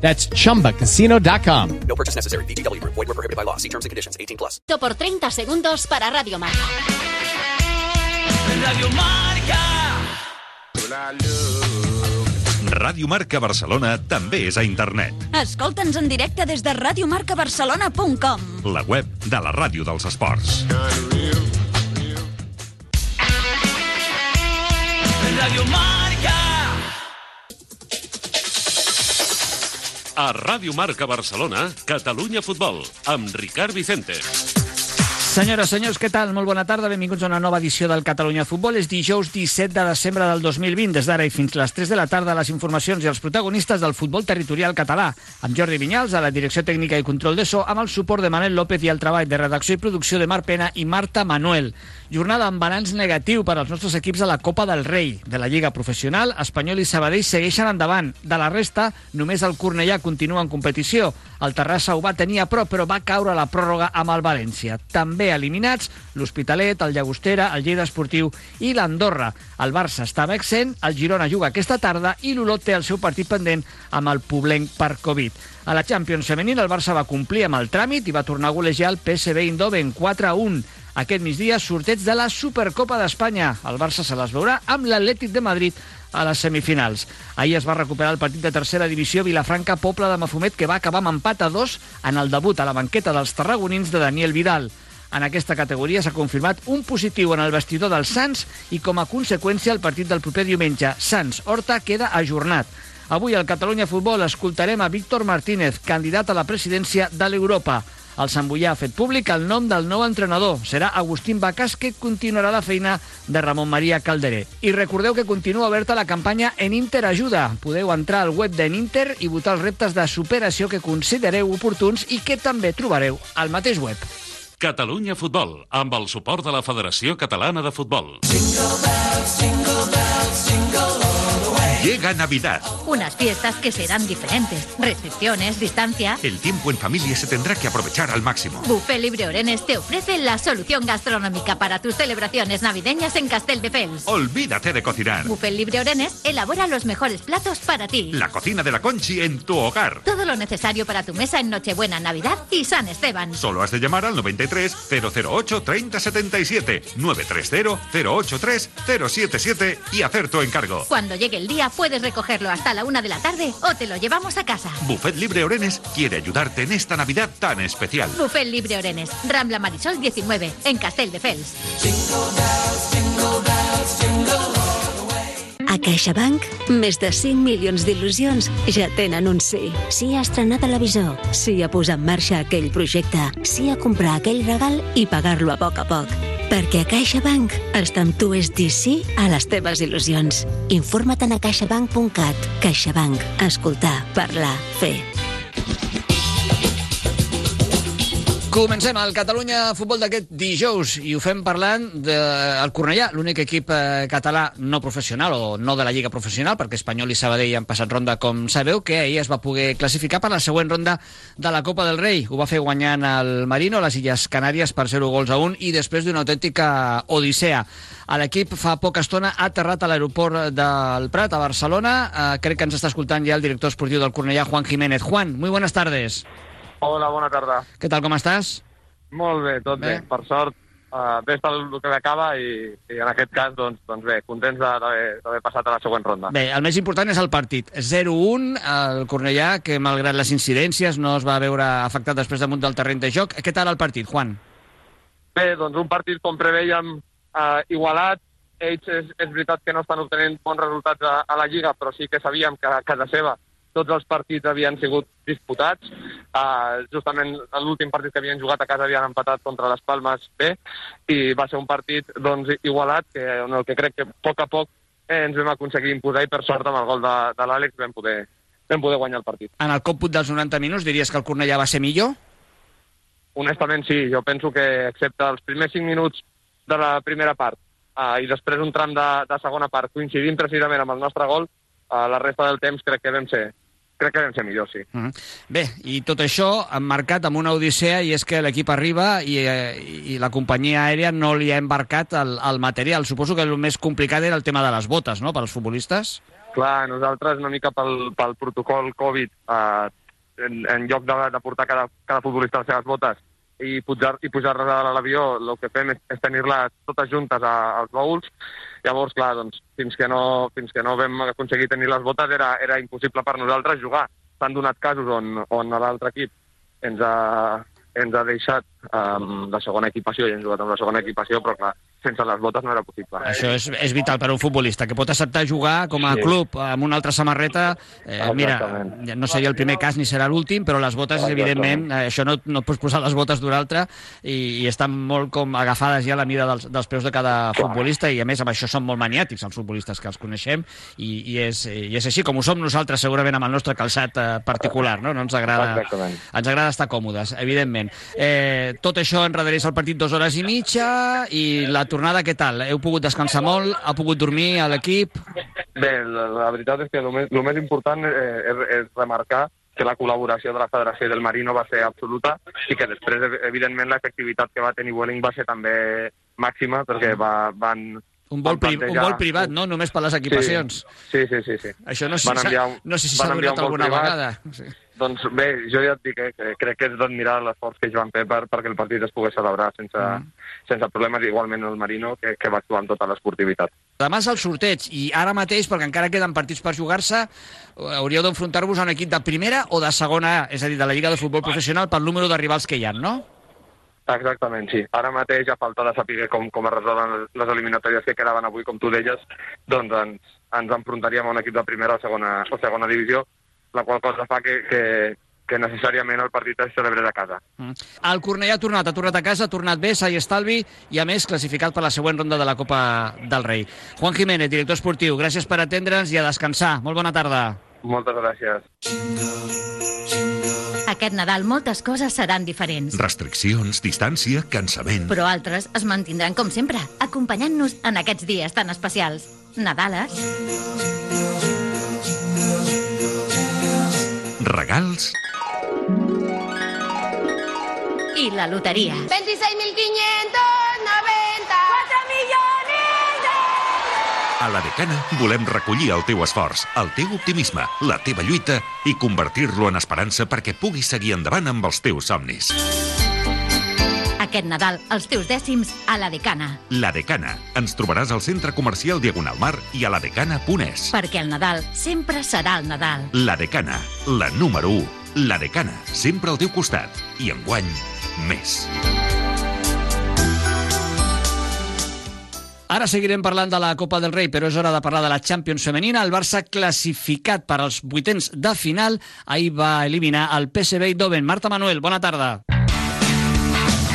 That's chumbacasino.com. No purchase necessary. BGW. Void were prohibited by law. See terms and conditions. 18 plus. Por 30 segundos para Radio Marca. Radio Marca. Ràdio Marca Barcelona també és a internet. Escolta'ns en directe des de radiomarcabarcelona.com. La web de la ràdio dels esports. Radio Marca. A Ràdio Marca Barcelona, Catalunya Futbol, amb Ricard Vicente. Senyores, senyors, què tal? Molt bona tarda, benvinguts a una nova edició del Catalunya Futbol. És dijous 17 de desembre del 2020. Des d'ara i fins les 3 de la tarda, les informacions i els protagonistes del futbol territorial català. Amb Jordi Vinyals, a la direcció tècnica i control de so, amb el suport de Manel López i el treball de redacció i producció de Marc Pena i Marta Manuel. Jornada amb balanç negatiu per als nostres equips a la Copa del Rei. De la Lliga Professional, Espanyol i Sabadell segueixen endavant. De la resta, només el Cornellà continua en competició. El Terrassa ho va tenir a prop, però va caure a la pròrroga amb el València. També eliminats l'Hospitalet, el Llagostera, el Lleida Esportiu i l'Andorra. El Barça estava exempt, el Girona juga aquesta tarda i l'Olot té el seu partit pendent amb el Poblenc per Covid. A la Champions femenina el Barça va complir amb el tràmit i va tornar a golejar el PSV Eindhoven 4 a 1. Aquest migdia, sorteig de la Supercopa d'Espanya. El Barça se les veurà amb l'Atlètic de Madrid a les semifinals. Ahir es va recuperar el partit de tercera divisió Vilafranca-Poble de Mafumet, que va acabar amb empat a dos en el debut a la banqueta dels tarragonins de Daniel Vidal. En aquesta categoria s'ha confirmat un positiu en el vestidor dels Sants i com a conseqüència el partit del proper diumenge Sants-Horta queda ajornat. Avui al Catalunya Futbol escoltarem a Víctor Martínez, candidat a la presidència de l'Europa. El Sant Boià ha fet públic el nom del nou entrenador. Serà Agustín Bacàs, que continuarà la feina de Ramon Maria Calderé. I recordeu que continua oberta la campanya En Inter Ajuda. Podeu entrar al web d'En Inter i votar els reptes de superació que considereu oportuns i que també trobareu al mateix web. Catalunya Futbol, amb el suport de la Federació Catalana de Futbol. Llega Navidad. Unas fiestas que serán diferentes. Restricciones, distancia. El tiempo en familia se tendrá que aprovechar al máximo. Buffet Libre Orenes te ofrece la solución gastronómica para tus celebraciones navideñas en Castelldefels. Olvídate de cocinar. Buffet Libre Orenes elabora los mejores platos para ti. La cocina de la Conchi en tu hogar. Todo lo necesario para tu mesa en Nochebuena, Navidad y San Esteban. Solo has de llamar al 93 008 3077 930 083 077 y hacer tu encargo. Cuando llegue el día puedes recogerlo hasta la una de la tarde o te lo llevamos a casa. Buffet Libre Orenes quiere ayudarte en esta Navidad tan especial. Buffet Libre Orenes, Rambla Marisol 19, en Castelldefels. A CaixaBank, més de 5 milions d'il·lusions ja tenen un sí. Sí a estrenar televisor, sí a posar en marxa aquell projecte, sí a comprar aquell regal i pagar-lo a poc a poc. Perquè a CaixaBank estar amb tu és dir sí a les teves il·lusions. Informa't a caixabank.cat. CaixaBank. Escoltar, parlar, fer. Comencem el Catalunya Futbol d'aquest dijous i ho fem parlant del Cornellà, l'únic equip eh, català no professional o no de la Lliga Professional, perquè Espanyol i Sabadell han passat ronda, com sabeu, que ahir es va poder classificar per la següent ronda de la Copa del Rei. Ho va fer guanyant el Marino, a les Illes Canàries, per 0 gols a 1 i després d'una autèntica odissea. L'equip fa poca estona ha aterrat a l'aeroport del Prat, a Barcelona. Eh, crec que ens està escoltant ja el director esportiu del Cornellà, Juan Jiménez. Juan, muy buenas tardes. Hola, bona tarda. Què tal, com estàs? Molt bé, tot bé. Bé. Per sort, uh, bé està el que acaba i, i en aquest cas, doncs, doncs bé, contents de- d'haver d'haver passat a la següent ronda. Bé, el més important és el partit. 0-1, el Cornellà, que malgrat les incidències no es va veure afectat després damunt del terreny de joc. Què tal el partit, Juan? Bé, doncs un partit, com preveiem, uh, igualat. Ells és, és veritat que no estan obtenint bons resultats a, a la Lliga, però sí que sabíem que a casa seva tots els partits havien sigut disputats. Uh, justament l'últim partit que havien jugat a casa havien empatat contra les Palmes bé i va ser un partit doncs, igualat que, en el que crec que a poc a poc eh, ens vam aconseguir imposar i per sort amb el gol de, de l'Àlex vam poder, vam poder guanyar el partit. En el còmput dels 90 minuts diries que el Cornellà va ser millor? honestament sí, jo penso que excepte els primers 5 minuts de la primera part uh, i després un tram de, de segona part coincidint precisament amb el nostre gol, uh, la resta del temps crec que vam ser, crec que vam ser millors, sí. Mm -hmm. Bé, i tot això emmarcat amb una odissea i és que l'equip arriba i, eh, i la companyia aèria no li ha embarcat el, el material. Suposo que el més complicat era el tema de les botes, no?, per als futbolistes. Clar, nosaltres una mica pel, pel protocol Covid, eh, en, en lloc de, de portar cada, cada futbolista les seves botes i pujar i pujar-les a l'avió, el que fem és, és tenir-les totes juntes a, als baúls. Llavors, clar, doncs, fins que no, fins que no vam aconseguir tenir les botes era, era impossible per nosaltres jugar. S'han donat casos on, on l'altre equip ens ha, ens ha deixat um, la segona equipació i hem jugat amb la segona equipació, però clar, sense les botes no era possible. Això és, és vital per a un futbolista, que pot acceptar jugar com a Sí. club amb una altra samarreta. Eh, mira, no seria el primer cas ni serà l'últim, però les botes, Exactament. evidentment, eh, això no, no et pots posar les botes d'un altre i, i estan molt com agafades ja a la mida dels, dels peus de cada futbolista i, a més, amb això són molt maniàtics els futbolistes que els coneixem i, i, és, i és així com ho som nosaltres segurament amb el nostre calçat eh, particular, no? No ens agrada, Exactament. ens agrada estar còmodes, evidentment. Eh, tot això enredareix el partit dues hores i mitja i la tornada, què tal? Heu pogut descansar molt? Ha pogut dormir a l'equip? Bé, la, la veritat és que el més, el més important eh, és, és remarcar que la col·laboració de la Federació del Marino va ser absoluta i que després, ev- evidentment, l'efectivitat que va tenir Welling va ser també màxima perquè va, van... Un vol, pri un vol privat, no? Només per les equipacions. Sí, sí, sí. sí. Això no sé, si s'ha- un- no sé si s'ha donat alguna privat. vegada. Sí. Doncs bé, jo ja et dic eh, que crec que és d'admirar l'esforç que ells van fer per, perquè el partit es pogués celebrar sense, Mm. sense problemes, igualment el Marino, que, que va actuar amb tota l'esportivitat. Demà és el sorteig i ara mateix, perquè encara queden partits per jugar-se, eh, hauríeu d'enfrontar-vos a un equip de primera o de segona, és a dir, de la Lliga de Futbol Professional pel número de rivals que hi ha, no? Exactament, sí. Ara mateix, a falta de saber com, com es resolen les eliminatòries que quedaven avui, com tu deies, doncs ens, ens enfrontaríem a un equip de primera o segona, o segona divisió, la qual cosa fa que, que, que necessàriament el partit es celebrés a casa. Mm. El Cornellà ha tornat, ha tornat a casa, ha tornat bé, s'ha i estalvi, i a més classificat per la següent ronda de la Copa del Rei. Juan Jiménez, director esportiu, gràcies per atendre'ns i a descansar. Molt bona tarda. Moltes gràcies. Aquest Nadal moltes coses seran diferents, Restriccions, distància, cansament. però altres es mantindran com sempre, acompanyant-nos en aquests dies tan especials. Nadales, Regals i la loteria. 26.590. 4 millones A la Decana volem recollir el teu esforç, el teu optimisme, la teva lluita i convertir-lo en esperança perquè puguis seguir endavant amb els teus somnis. Aquest Nadal, els teus dècims a la Decana. La Decana. Ens trobaràs al centre comercial Diagonal Mar i a ladecana.es. Perquè el Nadal sempre serà el Nadal. La Decana, la número 1. La Decana, sempre al teu costat. I enguany, més. Ara seguirem parlant de la Copa del Rei, però és hora de parlar de la Champions femenina. El Barça classificat per als vuitens de final ahir va eliminar el PSV Eindhoven. Marta Manuel, bona tarda.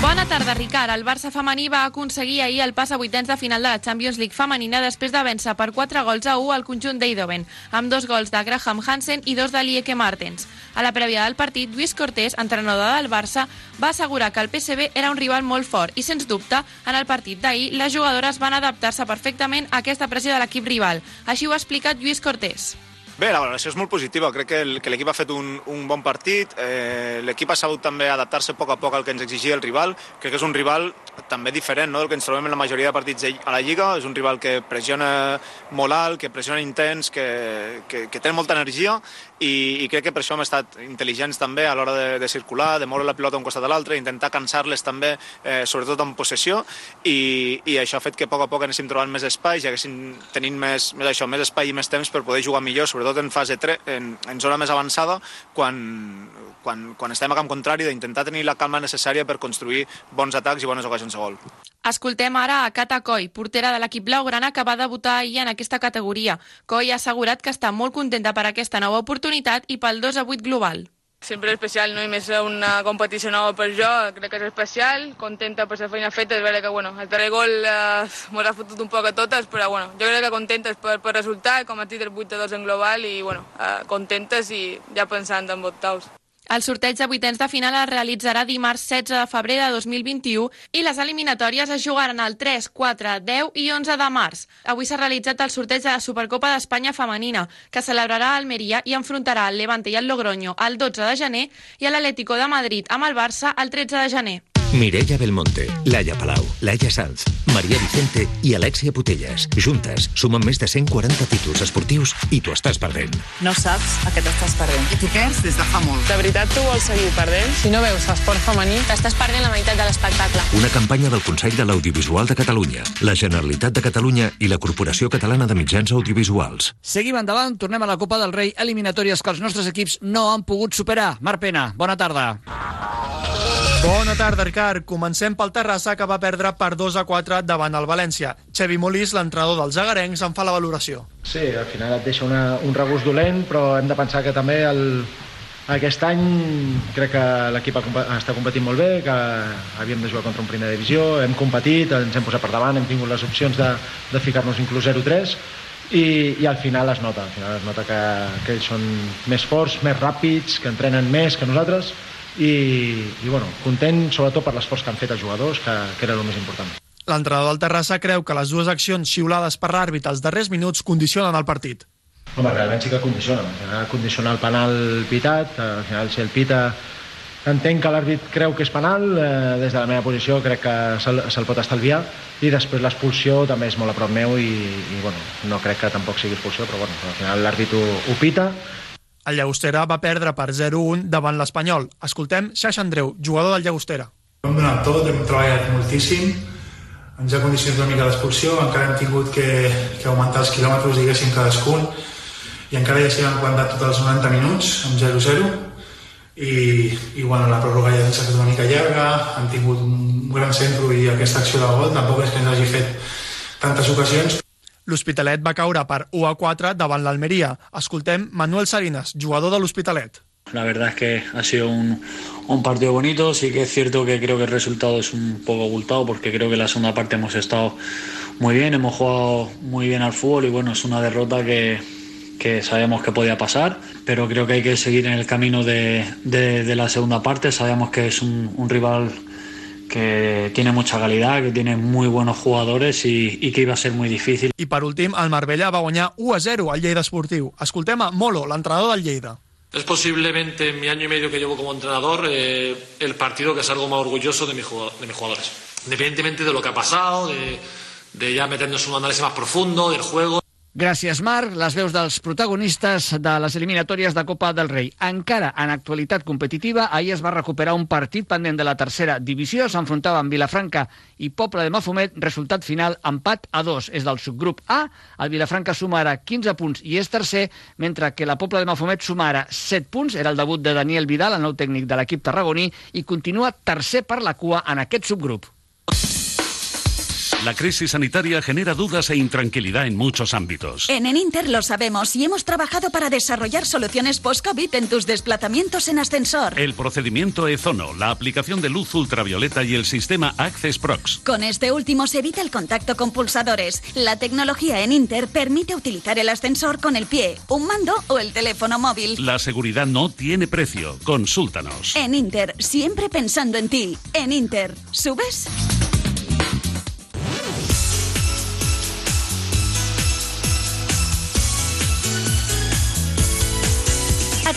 Bona tarda, Ricard. El Barça femení va aconseguir ahir el pas a vuitens de final de la Champions League femenina després de vèncer per 4 gols a 1 al conjunt d'Eindhoven, amb dos gols de Graham Hansen i dos de Lieke Martens. A la prèvia del partit, Lluís Cortés, entrenador del Barça, va assegurar que el PSV era un rival molt fort i, sens dubte, en el partit d'ahir, les jugadores van adaptar-se perfectament a aquesta pressió de l'equip rival. Així ho ha explicat Lluís Cortés. Bé, la valoració és molt positiva. Crec que l'equip ha fet un, un bon partit. Eh, l'equip ha sabut també adaptar-se a poc a poc al que ens exigia el rival. Crec que és un rival també diferent no? del que ens trobem en la majoria de partits a la Lliga. És un rival que pressiona molt alt, que pressiona intens, que, que, que té molta energia i, i crec que per això hem estat intel·ligents també a l'hora de, de circular, de moure la pilota d'un costat a l'altre, intentar cansar-les també, eh, sobretot en possessió, i, i això ha fet que a poc a poc anéssim trobant més espais i haguéssim tenint més, més, això, més espai i més temps per poder jugar millor, sobretot en fase 3, en, en zona més avançada, quan, quan, quan estem a camp contrari, d'intentar tenir la calma necessària per construir bons atacs i bones ocasions de gol. Escoltem ara a Cata Coy, portera de l'equip blaugrana que va debutar ahir en aquesta categoria. Coy ha assegurat que està molt contenta per aquesta nova oportunitat i pel 2 a 8 global. Sempre especial, no? I més una competició nova per jo, crec que és especial, contenta per la feina feta, és vera que, bueno, el darrer gol eh, m'ho ha fotut un poc a totes, però, bueno, jo crec que contentes per, per resultat, com a títol 8 a 2 en global, i, bueno, eh, contentes i ja pensant en octaus. El sorteig de vuitens de final es realitzarà dimarts 16 de febrer de 2021 i les eliminatòries es jugaran el 3, 4, 10 i 11 de març. Avui s'ha realitzat el sorteig de la Supercopa d'Espanya femenina, que celebrarà a Almeria i enfrontarà el Levante i el Logroño el 12 de gener i l'Atlético de Madrid amb el Barça el 13 de gener. Mireia Belmonte, Laia Palau, Laia Sanz, Maria Vicente i Alexia Putelles. Juntes sumen més de 140 títols esportius i t'ho estàs perdent. No saps a què t'estàs perdent. I perds des de fa molt. De veritat tu vols seguir perdent? Si no veus esport femení, t'estàs perdent la meitat de l'espectacle. Una campanya del Consell de l'Audiovisual de Catalunya, la Generalitat de Catalunya i la Corporació Catalana de Mitjans Audiovisuals. Seguim endavant, tornem a la Copa del Rei, eliminatòries que els nostres equips no han pogut superar. Marc Pena, bona tarda. Bona tarda, Ricard. Comencem pel Terrassa, que va perdre per 2 a 4 davant el València. Xevi Molís, l'entrenador dels agarencs, en fa la valoració. Sí, al final et deixa una, un regust dolent, però hem de pensar que també el, aquest any crec que l'equip està competint molt bé, que havíem de jugar contra un primera divisió, hem competit, ens hem posat per davant, hem tingut les opcions de, de ficar-nos inclús 0-3, i, i al final es nota, al final es nota que, que ells són més forts, més ràpids, que entrenen més que nosaltres, i, i bueno, content sobretot per l'esforç que han fet els jugadors, que, que era el més important. L'entrenador del Terrassa creu que les dues accions xiulades per l'àrbit als darrers minuts condicionen el partit. Home, realment sí que condicionen. Al final condiciona el penal pitat, al final si el pita entenc que l'àrbit creu que és penal, eh, des de la meva posició crec que se'l se pot estalviar i després l'expulsió també és molt a prop meu i, i bueno, no crec que tampoc sigui expulsió, però bueno, al final l'àrbit ho, ho pita el Llagostera va perdre per 0-1 davant l'Espanyol. Escoltem Xaix Andreu, jugador del Llagostera. Hem donat tot, hem treballat moltíssim, ens ha condicionat una mica l'expulsió, encara hem tingut que, que augmentar els quilòmetres, diguéssim, cadascun, i encara ja s'hi han aguantat tots els 90 minuts, amb 0-0, i, i bueno, la pròrroga ja s'ha fet una mica llarga, han tingut un gran centre i aquesta acció de gol tampoc és que ens hagi fet tantes ocasions, L'Hospitalet va caure per 1 a 4 davant l'Almeria. Escoltem Manuel Salinas, jugador de l'Hospitalet. La verdad es que ha sido un, un, partido bonito. Sí que es cierto que creo que el resultado es un poco ocultado porque creo que la segunda parte hemos estado muy bien, hemos jugado muy bien al fútbol y bueno, es una derrota que, que sabemos que podía pasar, pero creo que hay que seguir en el camino de, de, de la segunda parte. Sabemos que es un, un rival que tiene mucha calidad, que tiene muy buenos jugadores y, y que iba a ser muy difícil. I per últim, el Marbella va guanyar 1 a 0 al Lleida Esportiu. Escoltem a Molo, l'entrenador del Lleida. Es posiblemente en mi año y medio que llevo como entrenador eh, el partido que salgo más orgulloso de, mi, de mis jugadores. Independientemente de lo que ha pasado, de, de ya meternos en un análisis más profundo del juego. Gràcies, Marc. Les veus dels protagonistes de les eliminatòries de Copa del Rei. Encara en actualitat competitiva, ahir es va recuperar un partit pendent de la tercera divisió. S'enfrontaven Vilafranca i Poble de Mafumet. Resultat final, empat a dos. És del subgrup A. El Vilafranca suma ara 15 punts i és tercer, mentre que la Poble de Mafumet suma ara 7 punts. Era el debut de Daniel Vidal, el nou tècnic de l'equip tarragoní, i continua tercer per la cua en aquest subgrup. La crisis sanitaria genera dudas e intranquilidad en muchos ámbitos. En Eninter lo sabemos y hemos trabajado para desarrollar soluciones post-COVID en tus desplazamientos en ascensor. El procedimiento Ezono, la aplicación de luz ultravioleta y el sistema Access Prox. Con este último se evita el contacto con pulsadores. La tecnología en Inter permite utilizar el ascensor con el pie, un mando o el teléfono móvil. La seguridad no tiene precio. Consúltanos. En Inter, siempre pensando en ti. En Inter, ¿subes?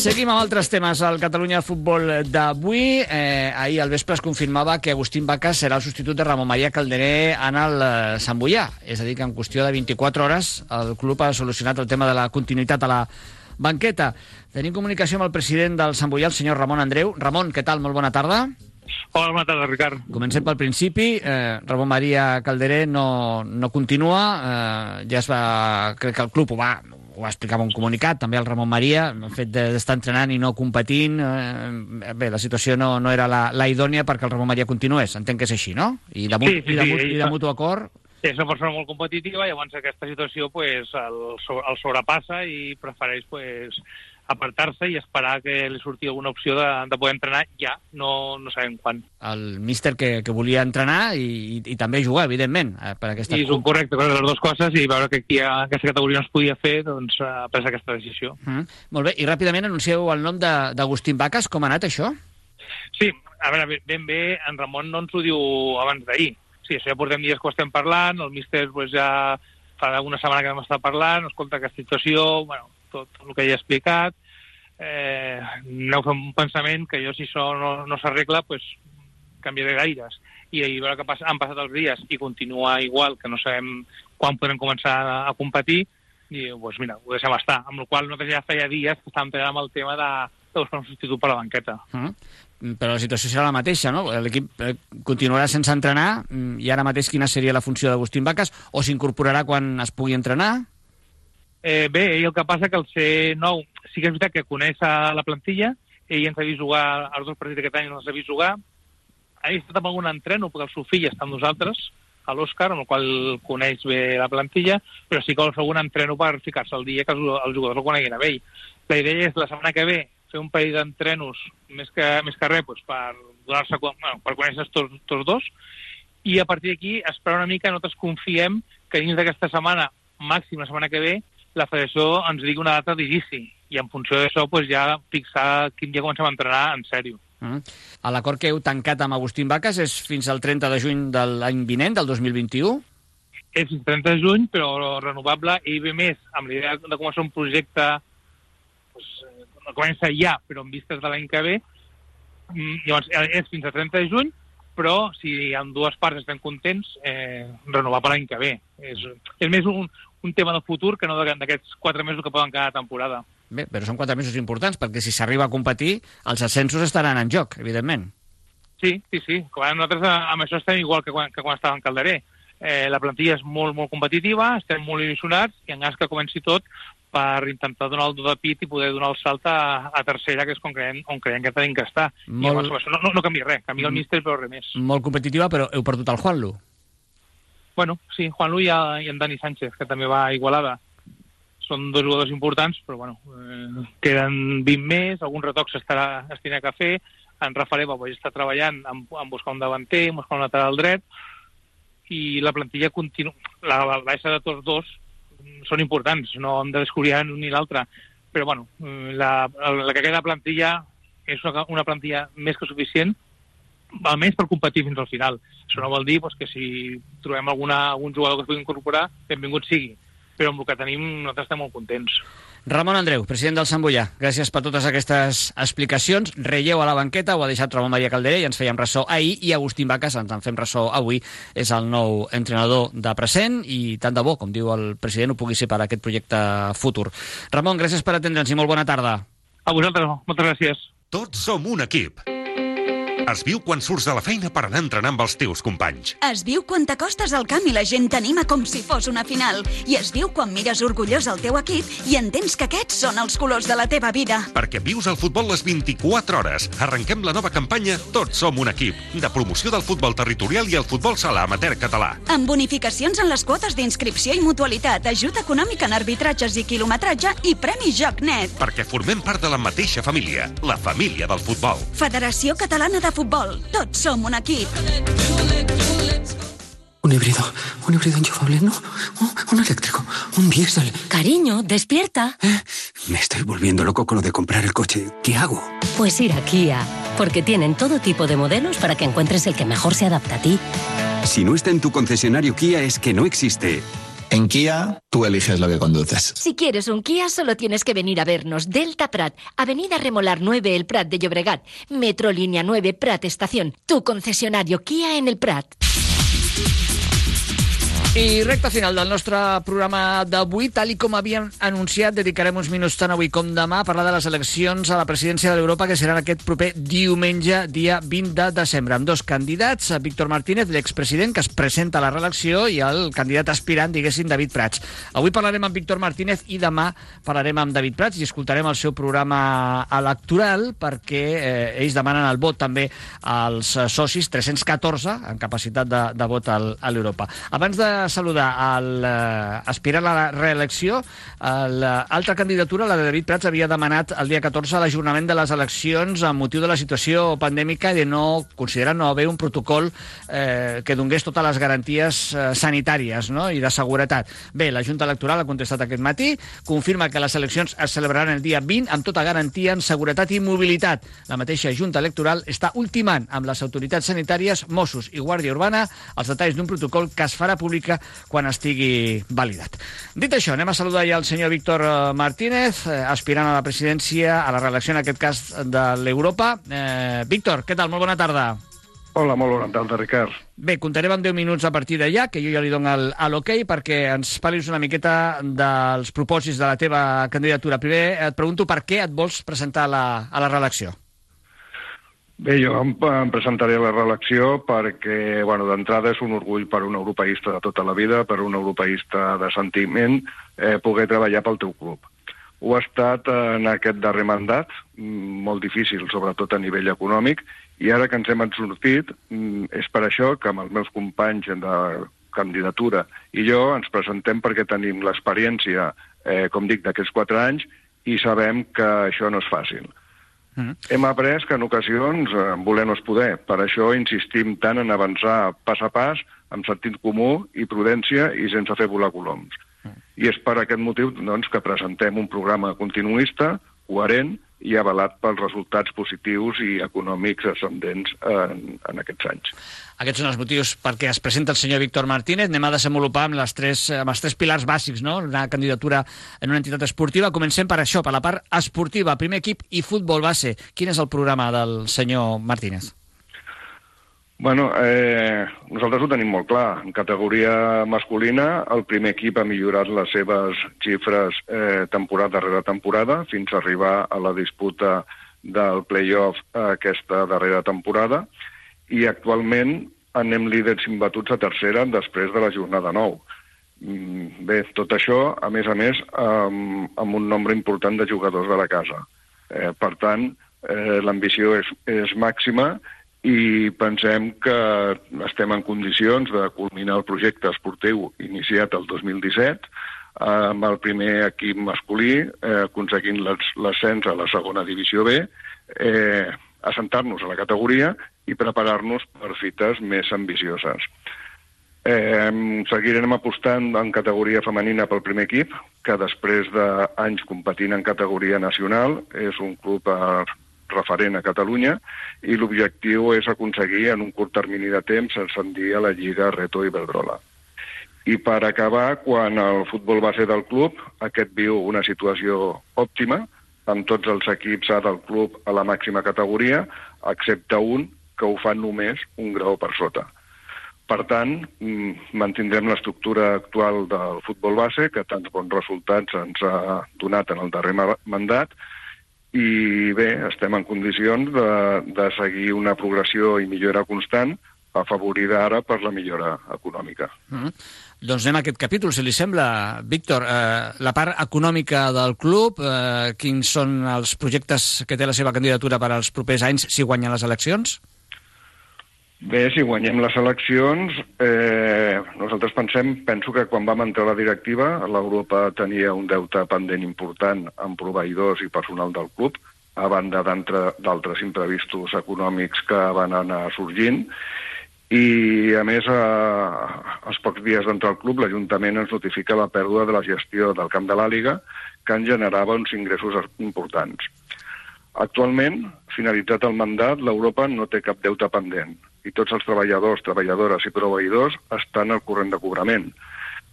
Seguim amb altres temes. El Catalunya Futbol d'avui, eh, ahir al vespre es confirmava que Agustín Bacas serà el substitut de Ramon Maria Calderé en el eh, Sant Boià. És a dir, que en qüestió de 24 hores el club ha solucionat el tema de la continuïtat a la banqueta. Tenim comunicació amb el president del Sant Boià, el senyor Ramon Andreu. Ramon, què tal? Molt bona tarda. Hola, bona tarda, Ricard. Comencem pel principi. Eh, Ramon Maria Calderé no, no continua. Eh, ja es va... Crec que el club ho va, ho explicava un comunicat, també el Ramon Maria, el fet d'estar entrenant i no competint, eh, bé, la situació no, no era la, la idònia perquè el Ramon Maria continués, entenc que és així, no? I de, sí, sí, i de, sí, i de, de mutu acord... És una persona molt competitiva, llavors aquesta situació pues, el, el sobrepassa i prefereix pues, apartar-se i esperar que li surti alguna opció de, de poder entrenar ja, no, no sabem quan. El míster que, que volia entrenar i, i, i també jugar, evidentment, eh, per aquesta... I és un correcte, per les dues coses, i veure que aquí a aquesta categoria no es podia fer, doncs ha pres aquesta decisió. Mm. Molt bé, i ràpidament anuncieu el nom d'Agustín Vaques, com ha anat això? Sí, a veure, ben bé, en Ramon no ens ho diu abans d'ahir. Sí, això ja portem dies que ho estem parlant, el míster pues, ja fa una setmana que vam estar parlant, escolta aquesta situació, bueno, tot el que he explicat, eh, aneu fent un pensament que jo, si això no, no s'arregla, pues, canviaré gaires. I, i veure que pas, han passat els dies i continua igual, que no sabem quan podrem començar a, a competir, i pues, mira, ho deixem estar. Amb la qual nosaltres ja feia dies que estàvem treballant amb el tema de, de buscar un substitut per la banqueta. Uh -huh. Però la situació serà la mateixa, no? L'equip eh, continuarà sense entrenar mm, i ara mateix quina seria la funció d'Agustín Vaques o s'incorporarà quan es pugui entrenar? Eh, bé, ell el que passa que el ser nou sí que és veritat que coneix a la plantilla, ell ens ha vist jugar els dos partits d'aquest any, ens ha vist jugar, ha estat amb algun entreno, perquè el seu fill està amb nosaltres, a l'Òscar, amb el qual coneix bé la plantilla, però sí que vol fer algun entreno per ficar-se al dia que els, els jugadors el coneguin a ell. La idea és la setmana que ve fer un parell d'entrenos més que, més que res doncs, per donar-se bueno, per conèixer tots, tots dos i a partir d'aquí esperar una mica, nosaltres confiem que dins d'aquesta setmana, màxim la setmana que ve, la federació ens digui una data d'inici i en funció d'això pues, ja fixar quin dia comencem a entrenar en sèrio. Mm. L'acord que heu tancat amb Agustín Vaques és fins al 30 de juny de l'any vinent, del 2021? És fins al 30 de juny, però renovable, i ve més amb l'idea de començar un projecte pues, no comença ja, però en vistes de l'any que ve, mm, llavors és fins al 30 de juny, però si en dues parts estem contents, eh, renovar per l'any que ve. És, és més un, un tema de futur que no d'aquests quatre mesos que poden cada temporada. Bé, però són quatre mesos importants, perquè si s'arriba a competir, els ascensos estaran en joc, evidentment. Sí, sí, sí. Quan nosaltres eh, amb això estem igual que quan, que quan estàvem Calderer. Eh, la plantilla és molt, molt competitiva, estem molt il·lusionats i en cas que comenci tot per intentar donar el do de pit i poder donar el salt a, a tercera, que és on creiem, on creiem que tenim que estar. Molt... I això no, no, no canvia res, canvia el mm. míster, però res més. Molt competitiva, però heu perdut el Juanlu. Bueno, sí, Juanlu i, i en Dani Sánchez, que també va a Igualada. Són dos jugadors importants, però bueno, eh, queden 20 més, algun retoc s'estarà es tindrà que fer, en Rafa Leva pues, està treballant en, en buscar un davanter, en buscar un lateral dret, i la plantilla continua, la, la baixa de tots dos són importants, no hem de descobrir un ni l'altre, però bueno, la, la que queda plantilla és una, una plantilla més que suficient, almenys per competir fins al final. Això no vol dir pues, que si trobem alguna, algun jugador que es pugui incorporar, benvingut sigui però amb el que tenim nosaltres estem molt contents. Ramon Andreu, president del Sant Boià, gràcies per totes aquestes explicacions. Relleu a la banqueta, ho ha deixat Ramon Maria Calderé i ens fèiem ressò ahir, i Agustín Vaques, ens en fem ressò avui, és el nou entrenador de present i tant de bo, com diu el president, ho pugui ser per aquest projecte futur. Ramon, gràcies per atendre'ns i molt bona tarda. A vosaltres, moltes gràcies. Tots som un equip. Es viu quan surts de la feina per anar a entrenar amb els teus companys. Es viu quan t'acostes al camp i la gent t'anima com si fos una final. I es viu quan mires orgullós el teu equip i entens que aquests són els colors de la teva vida. Perquè vius el futbol les 24 hores. Arrenquem la nova campanya Tots som un equip, de promoció del futbol territorial i el futbol sala amateur català. Amb bonificacions en les quotes d'inscripció i mutualitat, ajuda econòmica en arbitratges i quilometratge i Premi Joc Net. Perquè formem part de la mateixa família, la família del futbol. Federació Catalana de Futbol. Tots som un equip. Un híbrido, un híbrido enchufable, ¿no? Un, un eléctrico, un diésel. Cariño, despierta. ¿Eh? Me estoy volviendo loco con lo de comprar el coche. ¿Qué hago? Pues ir a Kia, porque tienen todo tipo de modelos para que encuentres el que mejor se adapta a ti. Si no está en tu concesionario Kia es que no existe. En Kia, tú eliges lo que conduces. Si quieres un Kia, solo tienes que venir a vernos. Delta Prat, Avenida Remolar 9, El Prat de Llobregat. Metro Línea 9, Prat Estación. Tu concesionario Kia en el Prat. I recta final del nostre programa d'avui, tal i com havíem anunciat, dedicarem uns minuts tant avui com demà a parlar de les eleccions a la presidència de l'Europa que seran aquest proper diumenge, dia 20 de desembre, amb dos candidats, Víctor Martínez, l'expresident, que es presenta a la reelecció, i el candidat aspirant, diguéssim, David Prats. Avui parlarem amb Víctor Martínez i demà parlarem amb David Prats i escoltarem el seu programa electoral perquè eh, ells demanen el vot també als socis, 314 en capacitat de, de vot a l'Europa. Abans de saludar al eh, aspirant a la reelecció. L'altra candidatura, la de David Prats, havia demanat el dia 14 l'ajornament de les eleccions amb motiu de la situació pandèmica i de no considerar no haver un protocol eh, que donés totes les garanties eh, sanitàries no? i de seguretat. Bé, la Junta Electoral ha contestat aquest matí, confirma que les eleccions es celebraran el dia 20 amb tota garantia en seguretat i mobilitat. La mateixa Junta Electoral està ultimant amb les autoritats sanitàries, Mossos i Guàrdia Urbana els detalls d'un protocol que es farà pública quan estigui validat. Dit això, anem a saludar ja el senyor Víctor eh, Martínez, eh, aspirant a la presidència, a la reelecció en aquest cas de l'Europa. Eh, Víctor, què tal? Molt bona tarda. Hola, molt bona tarda, Ricard. Bé, comptarem amb 10 minuts a partir d'allà, que jo ja li dono l'ok, perquè ens parlis una miqueta dels propòsits de la teva candidatura. Primer et pregunto per què et vols presentar a la, a la reelecció. Bé, jo em, em presentaré a la reelecció perquè, bueno, d'entrada és un orgull per un europeista de tota la vida, per un europeista de sentiment, eh, poder treballar pel teu club. Ho ha estat en aquest darrer mandat, mm, molt difícil, sobretot a nivell econòmic, i ara que ens hem sortit, mm, és per això que amb els meus companys de candidatura i jo ens presentem perquè tenim l'experiència, eh, com dic, d'aquests quatre anys i sabem que això no és fàcil. Mm. Hem après que en ocasions eh, voler no és poder. Per això insistim tant en avançar pas a pas, amb sentit comú i prudència i sense fer volar coloms. Mm. I és per aquest motiu doncs, que presentem un programa continuista, coherent i avalat pels resultats positius i econòmics ascendents en, en aquests anys. Aquests són els motius perquè es presenta el senyor Víctor Martínez. Anem a desenvolupar amb, les tres, amb els tres pilars bàsics, no? una candidatura en una entitat esportiva. Comencem per això, per la part esportiva, primer equip i futbol base. Quin és el programa del senyor Martínez? Bueno, eh, nosaltres ho tenim molt clar. En categoria masculina, el primer equip ha millorat les seves xifres eh, temporada darrere temporada fins a arribar a la disputa del play-off aquesta darrera temporada i actualment anem líders imbatuts a tercera després de la jornada 9. Mm, bé, tot això, a més a més, amb, amb un nombre important de jugadors de la casa. Eh, per tant, eh, l'ambició és, és màxima i pensem que estem en condicions de culminar el projecte esportiu iniciat el 2017 amb el primer equip masculí eh, aconseguint l'ascens a la segona divisió B, eh, assentar-nos a la categoria i preparar-nos per fites més ambicioses. Eh, seguirem apostant en categoria femenina pel primer equip, que després d'anys competint en categoria nacional és un club referent a Catalunya i l'objectiu és aconseguir en un curt termini de temps ascendir a la Lliga Reto Iberdrola. I per acabar, quan el futbol base del club, aquest viu una situació òptima, amb tots els equips A del club a la màxima categoria, excepte un que ho fa només un grau per sota. Per tant, mm, mantindrem l'estructura actual del futbol base, que tants bons resultats ens ha donat en el darrer mandat, i bé, estem en condicions de, de seguir una progressió i millora constant afavorida ara per la millora econòmica. Mm -hmm. Doncs anem a aquest capítol, si li sembla. Víctor, eh, la part econòmica del club, eh, quins són els projectes que té la seva candidatura per als propers anys si guanyen les eleccions? Bé, si guanyem les eleccions, eh, nosaltres pensem, penso que quan vam entrar a la directiva, l'Europa tenia un deute pendent important amb proveïdors i personal del club, a banda d'altres imprevistos econòmics que van anar sorgint, i, a més, a, als pocs dies d'entrar al club, l'Ajuntament ens notifica la pèrdua de la gestió del camp de l'Àliga, que en generava uns ingressos importants. Actualment, finalitzat el mandat, l'Europa no té cap deute pendent i tots els treballadors, treballadores i proveïdors estan al corrent de cobrament.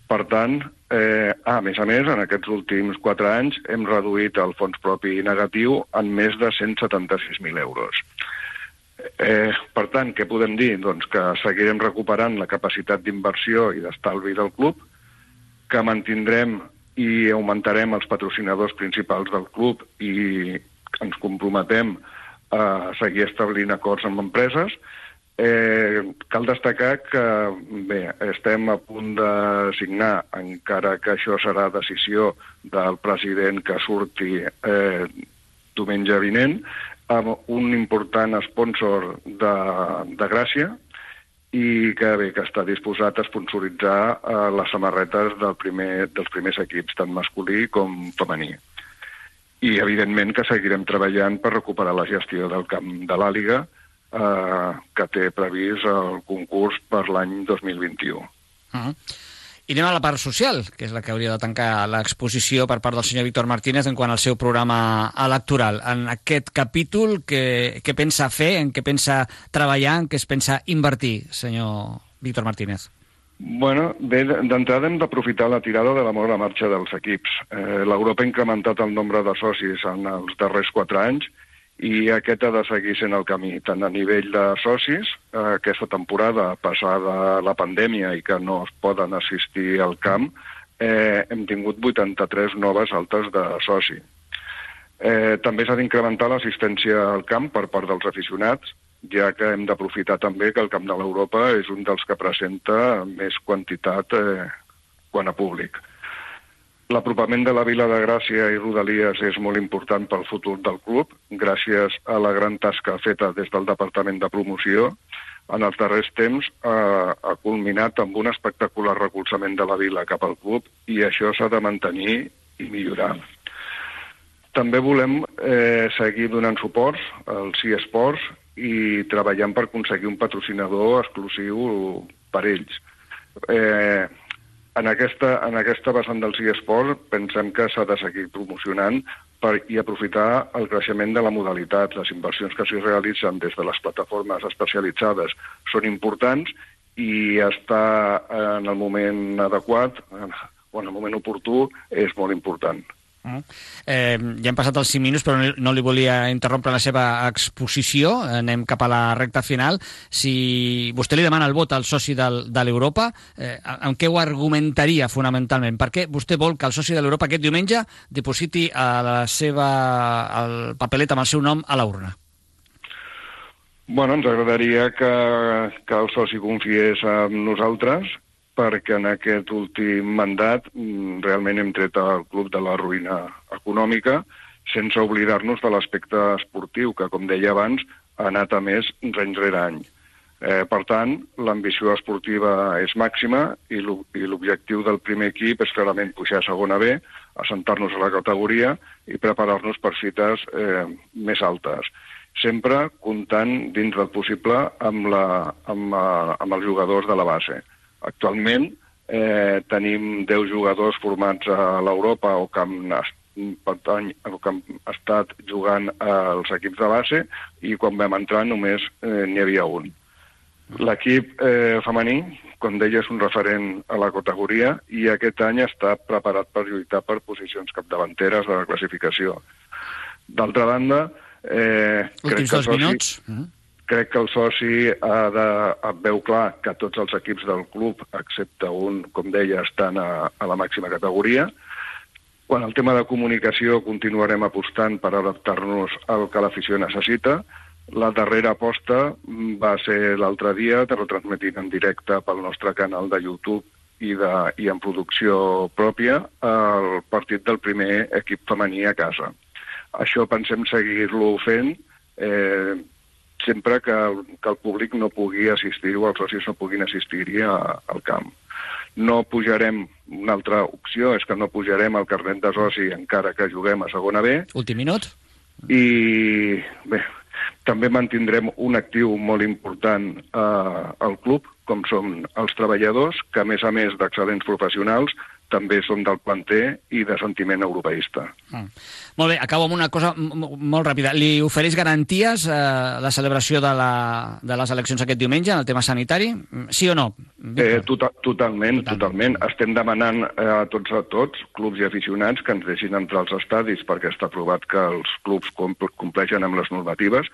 Per tant, eh, a més a més, en aquests últims quatre anys hem reduït el fons propi negatiu en més de 176.000 euros. Eh, per tant, què podem dir? Doncs que seguirem recuperant la capacitat d'inversió i d'estalvi del club, que mantindrem i augmentarem els patrocinadors principals del club i ens comprometem a seguir establint acords amb empreses. Eh, cal destacar que bé, estem a punt de signar, encara que això serà decisió del president que surti eh, diumenge vinent, amb un important sponsor de, de Gràcia i que bé que està disposat a sponsoritzar eh, les samarretes del primer, dels primers equips, tant masculí com femení. I, evidentment, que seguirem treballant per recuperar la gestió del camp de l'Àliga, eh, que té previst el concurs per l'any 2021. Uh -huh. I anem a la part social, que és la que hauria de tancar l'exposició per part del senyor Víctor Martínez en quant al seu programa electoral. En aquest capítol, què, què pensa fer, en què pensa treballar, en què es pensa invertir, senyor Víctor Martínez? Bueno, bé, d'entrada hem d'aprofitar la tirada de l'amor a marxa dels equips. Eh, L'Europa ha incrementat el nombre de socis en els darrers quatre anys i aquest ha de seguir sent el camí, tant a nivell de socis, eh, aquesta temporada passada la pandèmia i que no es poden assistir al camp, eh, hem tingut 83 noves altes de soci. Eh, també s'ha d'incrementar l'assistència al camp per part dels aficionats, ja que hem d'aprofitar també que el Camp de l'Europa és un dels que presenta més quantitat eh, quan a públic. L'apropament de la Vila de Gràcia i Rodalies és molt important pel futur del club, gràcies a la gran tasca feta des del Departament de Promoció. En els darrers temps eh, ha culminat amb un espectacular recolzament de la Vila cap al club i això s'ha de mantenir i millorar. També volem eh, seguir donant suports al C Sports i treballant per aconseguir un patrocinador exclusiu per ells. Eh, en aquesta, en aquesta vessant del eSport pensem que s'ha de seguir promocionant per, i aprofitar el creixement de la modalitat. Les inversions que s'hi realitzen des de les plataformes especialitzades són importants i estar en el moment adequat o en el moment oportú és molt important. Eh, ja hem passat els 5 minuts, però no, li volia interrompre la seva exposició. Anem cap a la recta final. Si vostè li demana el vot al soci del, de l'Europa, eh, en què ho argumentaria fonamentalment? Per què vostè vol que el soci de l'Europa aquest diumenge dipositi a la seva, el papelet amb el seu nom a l'urna? Bueno, ens agradaria que, que el soci confiés en nosaltres, perquè en aquest últim mandat mm, realment hem tret el club de la ruïna econòmica sense oblidar-nos de l'aspecte esportiu, que, com deia abans, ha anat a més any rere any. Eh, per tant, l'ambició esportiva és màxima i l'objectiu del primer equip és clarament pujar a segona B, assentar-nos a la categoria i preparar-nos per fites eh, més altes. Sempre comptant, dins del possible, amb, la, amb, eh, amb els jugadors de la base. Actualment eh, tenim 10 jugadors formats a l'Europa o que han, pertany, o que han estat jugant als equips de base i quan vam entrar només eh, n'hi havia un. L'equip eh, femení, com deia, és un referent a la categoria i aquest any està preparat per lluitar per posicions capdavanteres de la classificació. D'altra banda... Eh, Últims dos minuts. Uh -huh crec que el soci ha de, veu clar que tots els equips del club, excepte un, com deia, estan a, a la màxima categoria. Quan el tema de comunicació continuarem apostant per adaptar-nos al que l'afició necessita. La darrera aposta va ser l'altre dia, retransmetint en directe pel nostre canal de YouTube i, de, i en producció pròpia el partit del primer equip femení a casa. Això pensem seguir-lo fent eh, sempre que, que el públic no pugui assistir o els socis no puguin assistir-hi al camp. No pujarem, una altra opció és que no pujarem el carnet de soci encara que juguem a segona B. Últim minut. I bé, també mantindrem un actiu molt important eh, al club, com són els treballadors, que a més a més d'excel·lents professionals també són del planter i de sentiment europeista. Mm. Molt bé, acabo amb una cosa molt ràpida. Li ofereix garanties eh, la celebració de, la, de les eleccions aquest diumenge en el tema sanitari? Sí o no? Eh, tota, totalment, totalment, totalment. Estem demanant eh, a tots a tots, clubs i aficionats, que ens deixin entrar als estadis perquè està aprovat que els clubs compleixen amb les normatives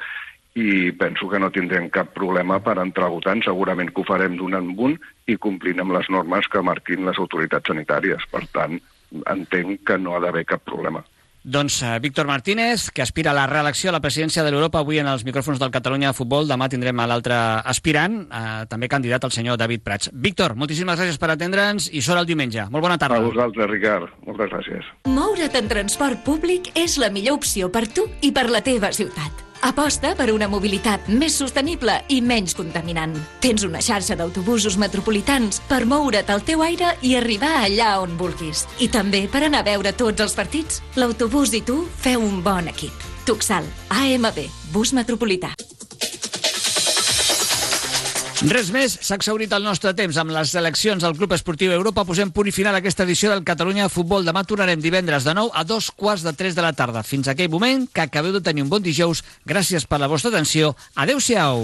i penso que no tindrem cap problema per entrar votant. Segurament que ho farem d'un en un i complint amb les normes que marquin les autoritats sanitàries. Per tant, entenc que no ha d'haver cap problema. Doncs uh, Víctor Martínez, que aspira a la reelecció a la presidència de l'Europa avui en els micròfons del Catalunya de Futbol. Demà tindrem a l'altre aspirant, uh, també candidat el senyor David Prats. Víctor, moltíssimes gràcies per atendre'ns i sort el diumenge. Molt bona tarda. A vosaltres, Ricard. Moltes gràcies. Moure't en transport públic és la millor opció per tu i per la teva ciutat. Aposta per una mobilitat més sostenible i menys contaminant. Tens una xarxa d'autobusos metropolitans per moure't al teu aire i arribar allà on vulguis. I també per anar a veure tots els partits. L'autobús i tu feu un bon equip. Tuxal, AMB, bus metropolità. Res més, s'ha exhaurit el nostre temps amb les eleccions al Club Esportiu Europa. Posem punt i final a aquesta edició del Catalunya Futbol. Demà tornarem divendres de nou a dos quarts de tres de la tarda. Fins aquell moment, que acabeu de tenir un bon dijous. Gràcies per la vostra atenció. Adéu-siau.